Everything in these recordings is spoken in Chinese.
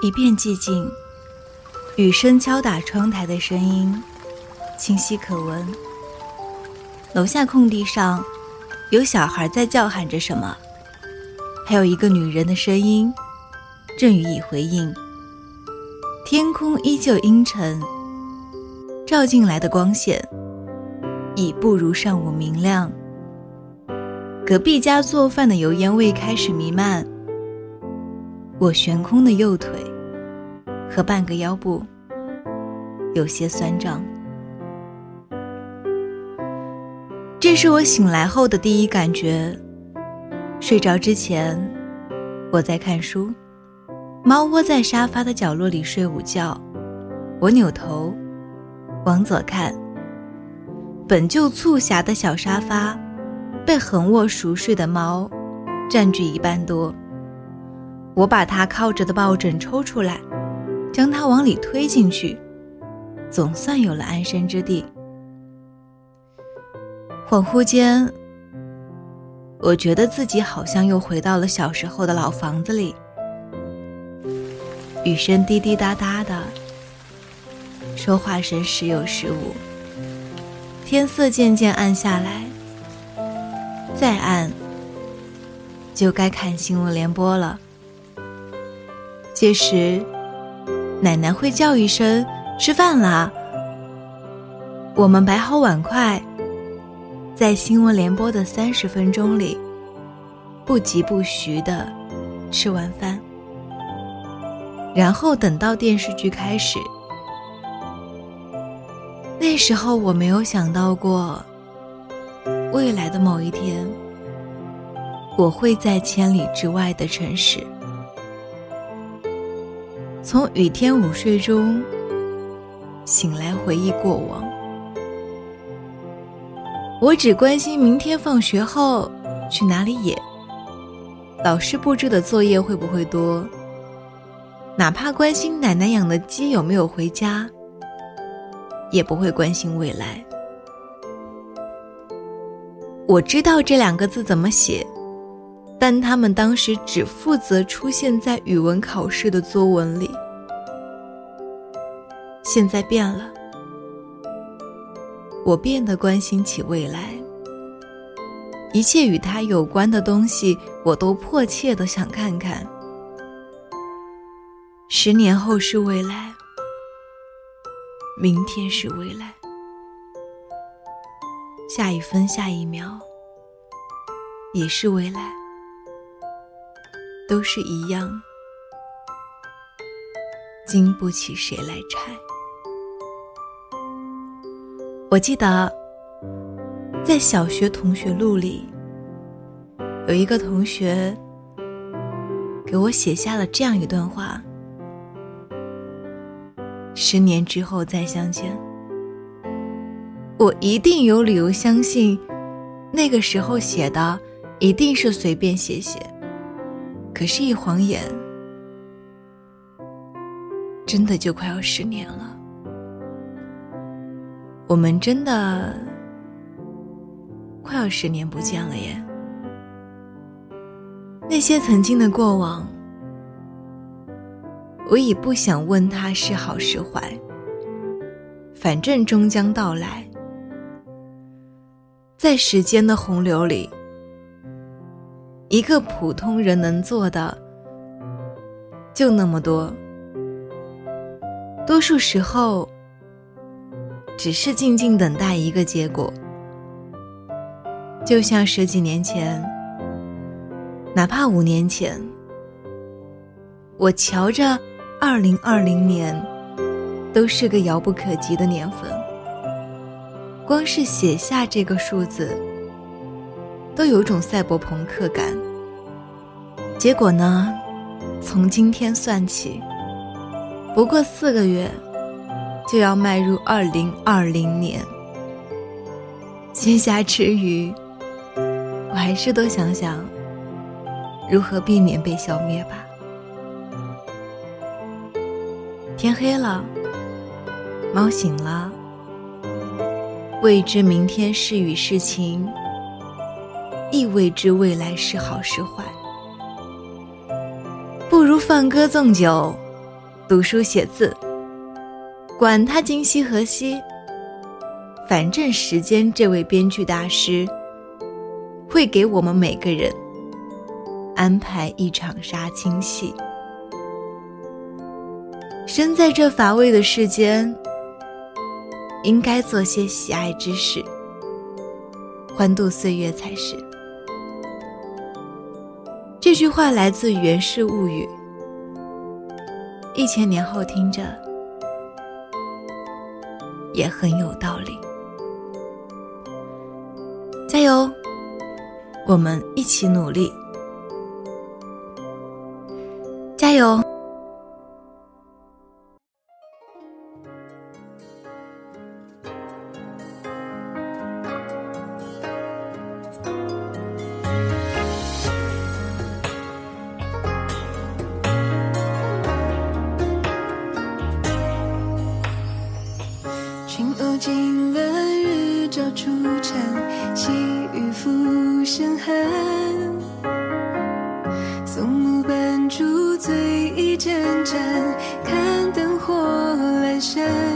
一片寂静，雨声敲打窗台的声音清晰可闻。楼下空地上有小孩在叫喊着什么，还有一个女人的声音正予以回应。天空依旧阴沉，照进来的光线已不如上午明亮。隔壁家做饭的油烟味开始弥漫。我悬空的右腿和半个腰部有些酸胀。这是我醒来后的第一感觉。睡着之前，我在看书，猫窝在沙发的角落里睡午觉。我扭头往左看，本就促狭的小沙发被横卧熟睡的猫占据一半多。我把它靠着的抱枕抽出来，将他往里推进去，总算有了安身之地。恍惚间，我觉得自己好像又回到了小时候的老房子里。雨声滴滴答答的，说话声时有时无。天色渐渐暗下来，再暗，就该看新闻联播了。届时，奶奶会叫一声“吃饭啦”。我们摆好碗筷，在新闻联播的三十分钟里，不疾不徐的吃完饭，然后等到电视剧开始。那时候我没有想到过，未来的某一天，我会在千里之外的城市。从雨天午睡中醒来，回忆过往。我只关心明天放学后去哪里野，老师布置的作业会不会多，哪怕关心奶奶养的鸡有没有回家，也不会关心未来。我知道这两个字怎么写。但他们当时只负责出现在语文考试的作文里。现在变了，我变得关心起未来，一切与他有关的东西，我都迫切的想看看。十年后是未来，明天是未来，下一分下一秒也是未来。都是一样，经不起谁来拆。我记得，在小学同学录里，有一个同学给我写下了这样一段话：十年之后再相见，我一定有理由相信，那个时候写的一定是随便写写。可是，一晃眼，真的就快要十年了。我们真的快要十年不见了耶！那些曾经的过往，我已不想问他是好是坏，反正终将到来。在时间的洪流里。一个普通人能做的就那么多，多数时候只是静静等待一个结果。就像十几年前，哪怕五年前，我瞧着二零二零年都是个遥不可及的年份，光是写下这个数字。都有种赛博朋克感。结果呢？从今天算起，不过四个月，就要迈入二零二零年。闲暇之余，我还是多想想如何避免被消灭吧。天黑了，猫醒了，未知明天是雨是晴。亦未知未来是好是坏，不如放歌纵酒，读书写字，管他今夕何夕，反正时间这位编剧大师会给我们每个人安排一场杀青戏。身在这乏味的世间，应该做些喜爱之事，欢度岁月才是。这句话来自《源氏物语》，一千年后听着也很有道理。加油，我们一起努力，加油！深寒。松木伴竹醉一盏盏，看灯火阑珊。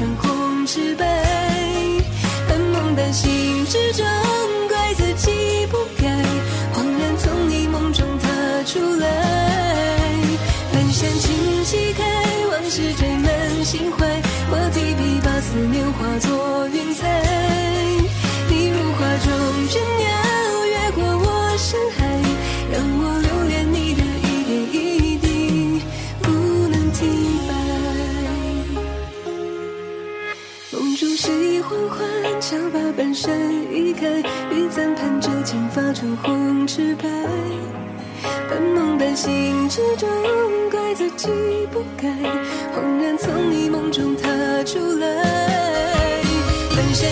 赤成红纸白，半梦半醒之中，怪自己不该恍然从你梦中踏出来，满山。